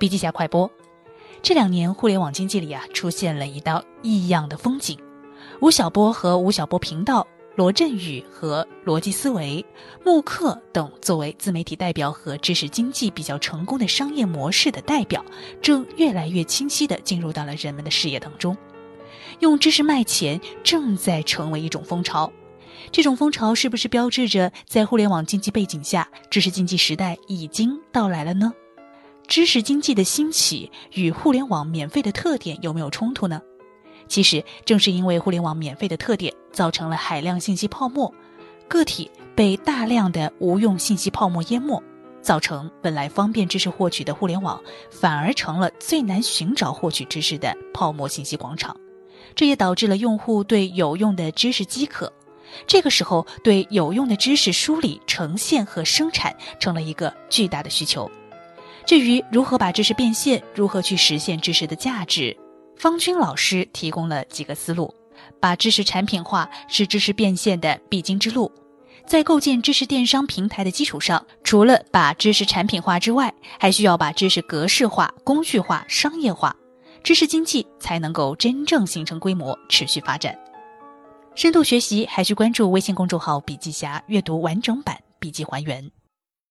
笔记侠快播。这两年，互联网经济里啊，出现了一道异样的风景。吴晓波和吴晓波频道、罗振宇和逻辑思维、慕课等作为自媒体代表和知识经济比较成功的商业模式的代表，正越来越清晰地进入到了人们的视野当中。用知识卖钱正在成为一种风潮。这种风潮是不是标志着在互联网经济背景下，知识经济时代已经到来了呢？知识经济的兴起与互联网免费的特点有没有冲突呢？其实正是因为互联网免费的特点，造成了海量信息泡沫，个体被大量的无用信息泡沫淹没，造成本来方便知识获取的互联网，反而成了最难寻找获取知识的泡沫信息广场。这也导致了用户对有用的知识饥渴。这个时候，对有用的知识梳理、呈现和生产成了一个巨大的需求。至于如何把知识变现，如何去实现知识的价值，方军老师提供了几个思路。把知识产品化是知识变现的必经之路。在构建知识电商平台的基础上，除了把知识产品化之外，还需要把知识格式化、工具化、商业化，知识经济才能够真正形成规模，持续发展。深度学习还需关注微信公众号“笔记侠”，阅读完整版笔记还原。